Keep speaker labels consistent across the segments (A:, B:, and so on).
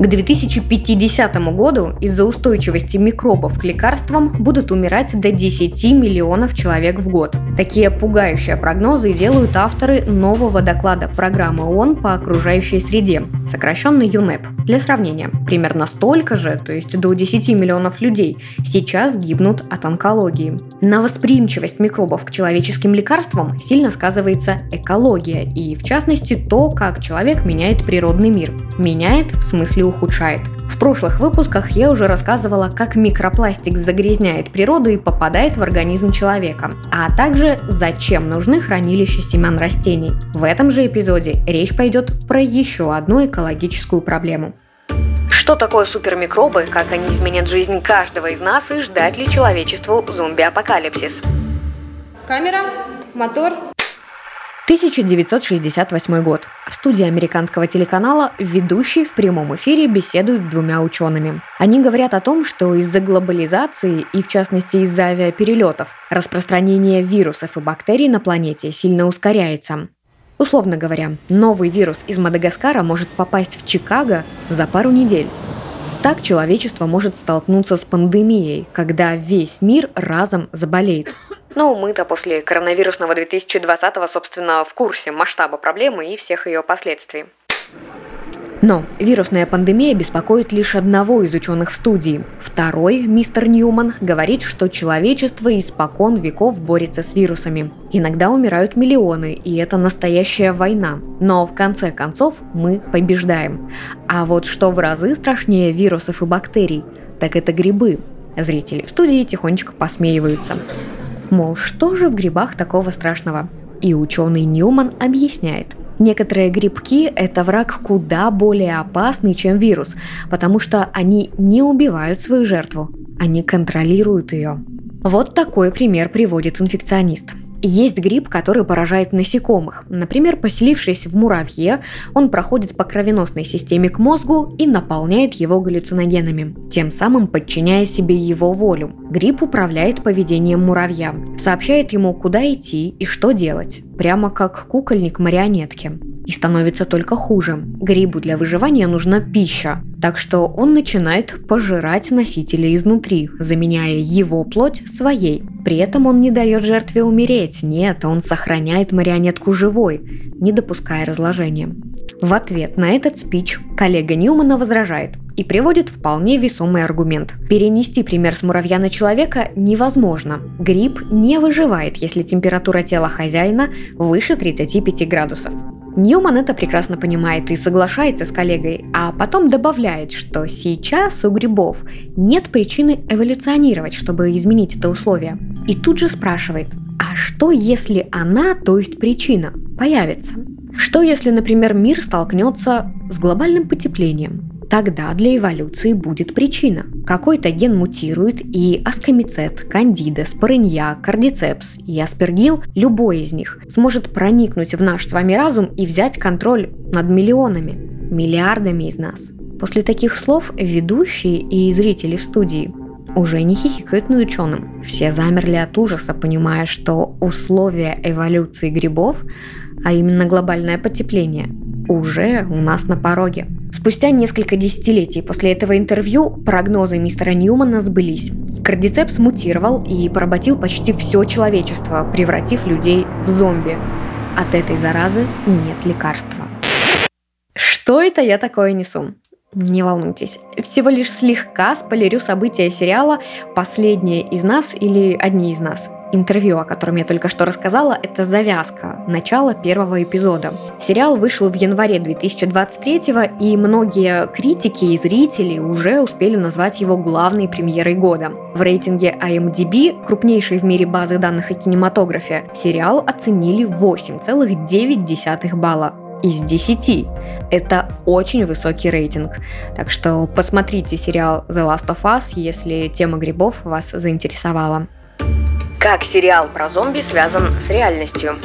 A: К 2050 году из-за устойчивости микробов к лекарствам будут умирать до 10 миллионов человек в год. Такие пугающие прогнозы делают авторы нового доклада программы ООН по окружающей среде, сокращенный ЮНЕП. Для сравнения, примерно столько же, то есть до 10 миллионов людей, сейчас гибнут от онкологии. На восприимчивость микробов к человеческим лекарствам сильно сказывается экология и, в частности, то, как человек меняет природный мир. Меняет в смысле ухудшает. Прошлых выпусках я уже рассказывала, как микропластик загрязняет природу и попадает в организм человека, а также зачем нужны хранилища семян растений. В этом же эпизоде речь пойдет про еще одну экологическую проблему. Что такое супермикробы, как они изменят жизнь каждого из нас и ждать ли человечеству зомби-апокалипсис?
B: Камера, мотор,
A: 1968 год. В студии американского телеканала ведущий в прямом эфире беседует с двумя учеными. Они говорят о том, что из-за глобализации и в частности из-за авиаперелетов распространение вирусов и бактерий на планете сильно ускоряется. Условно говоря, новый вирус из Мадагаскара может попасть в Чикаго за пару недель. Так человечество может столкнуться с пандемией, когда весь мир разом заболеет. Ну, мы-то после коронавирусного 2020, собственно, в курсе масштаба проблемы и всех ее последствий. Но вирусная пандемия беспокоит лишь одного из ученых в студии. Второй, мистер Ньюман, говорит, что человечество испокон веков борется с вирусами. Иногда умирают миллионы, и это настоящая война. Но в конце концов мы побеждаем. А вот что в разы страшнее вирусов и бактерий, так это грибы. Зрители в студии тихонечко посмеиваются. Мол, что же в грибах такого страшного? И ученый Ньюман объясняет. Некоторые грибки – это враг куда более опасный, чем вирус, потому что они не убивают свою жертву, они контролируют ее. Вот такой пример приводит инфекционист. Есть гриб, который поражает насекомых. Например, поселившись в муравье, он проходит по кровеносной системе к мозгу и наполняет его галлюциногенами, тем самым подчиняя себе его волю. Гриб управляет поведением муравья, сообщает ему, куда идти и что делать, прямо как кукольник марионетки и становится только хуже. Грибу для выживания нужна пища, так что он начинает пожирать носителя изнутри, заменяя его плоть своей. При этом он не дает жертве умереть, нет, он сохраняет марионетку живой, не допуская разложения. В ответ на этот спич коллега Ньюмана возражает и приводит вполне весомый аргумент. Перенести пример с муравья на человека невозможно. Гриб не выживает, если температура тела хозяина выше 35 градусов. Ньюман это прекрасно понимает и соглашается с коллегой, а потом добавляет, что сейчас у грибов нет причины эволюционировать, чтобы изменить это условие. И тут же спрашивает, а что если она, то есть причина, появится? Что если, например, мир столкнется с глобальным потеплением? Тогда для эволюции будет причина. Какой-то ген мутирует, и аскомицет, кандида, спорынья, кардицепс и аспергил, любой из них, сможет проникнуть в наш с вами разум и взять контроль над миллионами, миллиардами из нас. После таких слов ведущие и зрители в студии уже не хихикают над ученым. Все замерли от ужаса, понимая, что условия эволюции грибов, а именно глобальное потепление, уже у нас на пороге. Спустя несколько десятилетий после этого интервью прогнозы мистера Ньюмана сбылись. Кардицепс мутировал и поработил почти все человечество, превратив людей в зомби. От этой заразы нет лекарства. Что это я такое несу? Не волнуйтесь, всего лишь слегка спойлерю события сериала «Последние из нас» или «Одни из нас» интервью, о котором я только что рассказала, это завязка, начало первого эпизода. Сериал вышел в январе 2023 и многие критики и зрители уже успели назвать его главной премьерой года. В рейтинге IMDb, крупнейшей в мире базы данных о кинематографе, сериал оценили 8,9 балла из 10. Это очень высокий рейтинг. Так что посмотрите сериал The Last of Us, если тема грибов вас заинтересовала. Как сериал про зомби связан с реальностью?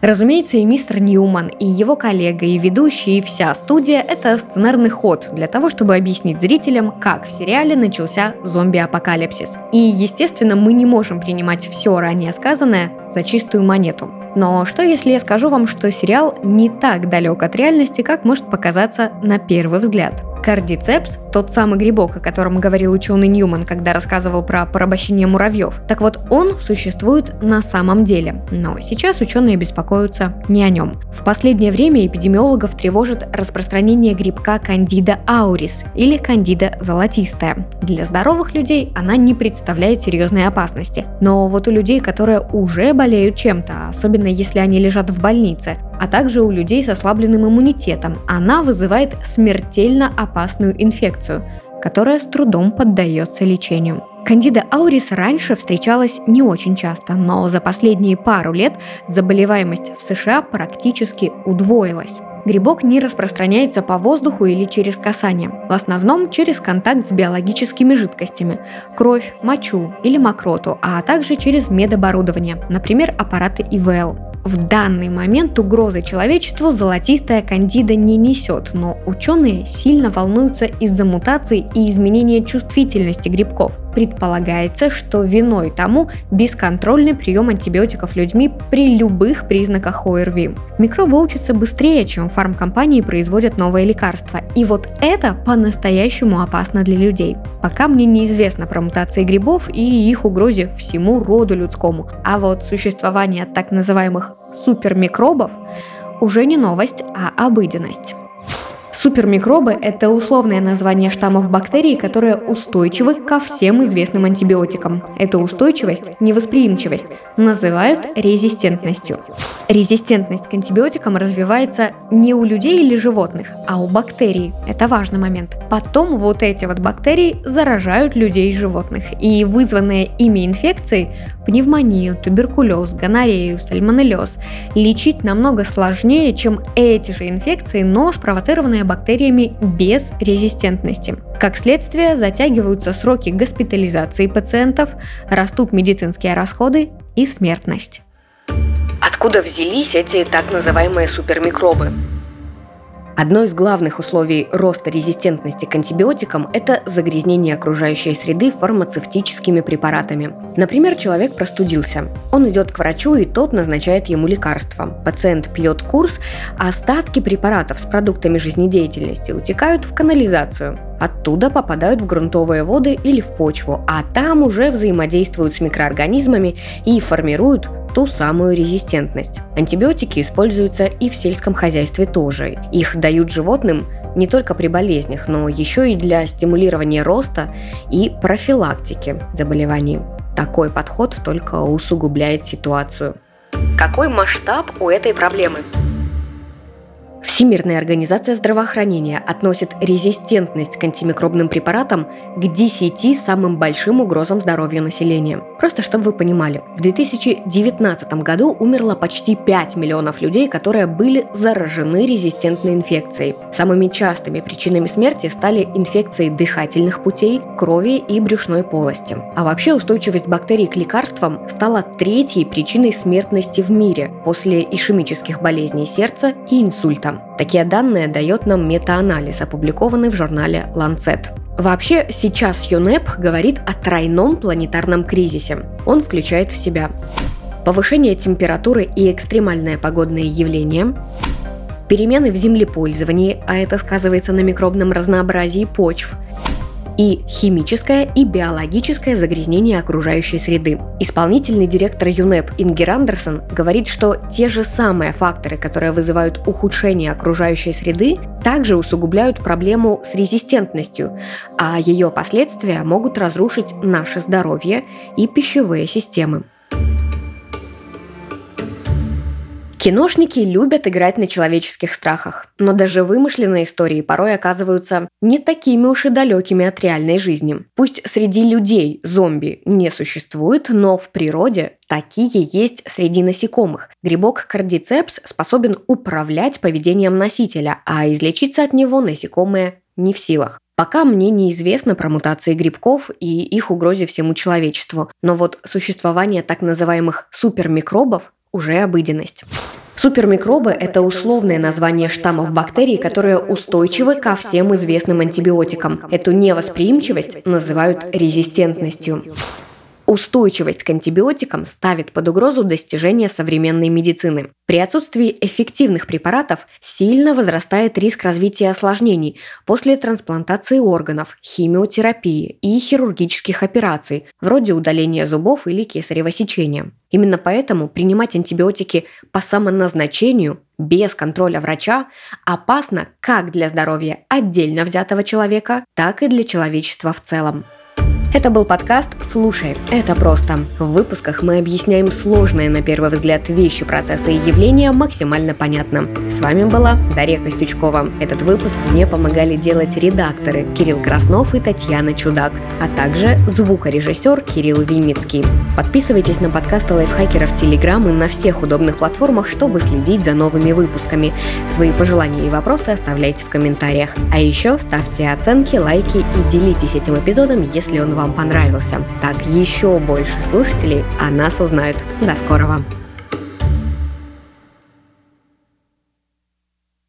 A: Разумеется, и мистер Ньюман, и его коллега, и ведущий, и вся студия – это сценарный ход для того, чтобы объяснить зрителям, как в сериале начался зомби-апокалипсис. И, естественно, мы не можем принимать все ранее сказанное за чистую монету. Но что если я скажу вам, что сериал не так далек от реальности, как может показаться на первый взгляд? Кардицепс, тот самый грибок, о котором говорил ученый Ньюман, когда рассказывал про порабощение муравьев. Так вот, он существует на самом деле. Но сейчас ученые беспокоятся не о нем. В последнее время эпидемиологов тревожит распространение грибка кандида аурис или кандида золотистая. Для здоровых людей она не представляет серьезной опасности. Но вот у людей, которые уже болеют чем-то, особенно если они лежат в больнице, а также у людей с ослабленным иммунитетом. Она вызывает смертельно опасную инфекцию, которая с трудом поддается лечению. Кандида аурис раньше встречалась не очень часто, но за последние пару лет заболеваемость в США практически удвоилась. Грибок не распространяется по воздуху или через касание, в основном через контакт с биологическими жидкостями – кровь, мочу или мокроту, а также через медоборудование, например, аппараты ИВЛ. В данный момент угрозы человечеству золотистая кандида не несет, но ученые сильно волнуются из-за мутаций и изменения чувствительности грибков. Предполагается, что виной тому бесконтрольный прием антибиотиков людьми при любых признаках ОРВИ. Микробы учатся быстрее, чем фармкомпании производят новые лекарства. И вот это по-настоящему опасно для людей. Пока мне неизвестно про мутации грибов и их угрозе всему роду людскому. А вот существование так называемых супермикробов уже не новость, а обыденность. Супермикробы – это условное название штаммов бактерий, которые устойчивы ко всем известным антибиотикам. Эта устойчивость, невосприимчивость, называют резистентностью. Резистентность к антибиотикам развивается не у людей или животных, а у бактерий. Это важный момент. Потом вот эти вот бактерии заражают людей и животных. И вызванные ими инфекции – пневмонию, туберкулез, гонорею, сальмонеллез – лечить намного сложнее, чем эти же инфекции, но спровоцированные бактериями без резистентности. Как следствие, затягиваются сроки госпитализации пациентов, растут медицинские расходы и смертность. Откуда взялись эти так называемые супермикробы? Одно из главных условий роста резистентности к антибиотикам – это загрязнение окружающей среды фармацевтическими препаратами. Например, человек простудился. Он идет к врачу, и тот назначает ему лекарство. Пациент пьет курс, а остатки препаратов с продуктами жизнедеятельности утекают в канализацию. Оттуда попадают в грунтовые воды или в почву, а там уже взаимодействуют с микроорганизмами и формируют ту самую резистентность. Антибиотики используются и в сельском хозяйстве тоже. Их дают животным не только при болезнях, но еще и для стимулирования роста и профилактики заболеваний. Такой подход только усугубляет ситуацию. Какой масштаб у этой проблемы? Всемирная организация здравоохранения относит резистентность к антимикробным препаратам к 10 самым большим угрозам здоровью населения. Просто чтобы вы понимали, в 2019 году умерло почти 5 миллионов людей, которые были заражены резистентной инфекцией. Самыми частыми причинами смерти стали инфекции дыхательных путей, крови и брюшной полости. А вообще устойчивость бактерий к лекарствам стала третьей причиной смертности в мире после ишемических болезней сердца и инсульта. Такие данные дает нам метаанализ, опубликованный в журнале Lancet. Вообще, сейчас ЮНЕП говорит о тройном планетарном кризисе. Он включает в себя повышение температуры и экстремальные погодные явления, перемены в землепользовании, а это сказывается на микробном разнообразии почв, и химическое и биологическое загрязнение окружающей среды. Исполнительный директор ЮНЕП Ингер Андерсон говорит, что те же самые факторы, которые вызывают ухудшение окружающей среды, также усугубляют проблему с резистентностью, а ее последствия могут разрушить наше здоровье и пищевые системы. Киношники любят играть на человеческих страхах, но даже вымышленные истории порой оказываются не такими уж и далекими от реальной жизни. Пусть среди людей зомби не существует, но в природе такие есть среди насекомых. Грибок кардицепс способен управлять поведением носителя, а излечиться от него насекомые не в силах. Пока мне неизвестно про мутации грибков и их угрозе всему человечеству, но вот существование так называемых супермикробов уже обыденность. Супермикробы – это условное название штаммов бактерий, которые устойчивы ко всем известным антибиотикам. Эту невосприимчивость называют резистентностью. Устойчивость к антибиотикам ставит под угрозу достижения современной медицины. При отсутствии эффективных препаратов сильно возрастает риск развития осложнений после трансплантации органов, химиотерапии и хирургических операций, вроде удаления зубов или кесарево сечения. Именно поэтому принимать антибиотики по самоназначению без контроля врача опасно как для здоровья отдельно взятого человека, так и для человечества в целом. Это был подкаст «Слушай, это просто». В выпусках мы объясняем сложные на первый взгляд вещи, процессы и явления максимально понятно. С вами была Дарья Костючкова. Этот выпуск мне помогали делать редакторы Кирилл Краснов и Татьяна Чудак, а также звукорежиссер Кирилл Винницкий. Подписывайтесь на подкасты лайфхакеров Телеграм и на всех удобных платформах, чтобы следить за новыми выпусками. Свои пожелания и вопросы оставляйте в комментариях. А еще ставьте оценки, лайки и делитесь этим эпизодом, если он вам вам понравился. Так еще больше слушателей о нас узнают. До скорого!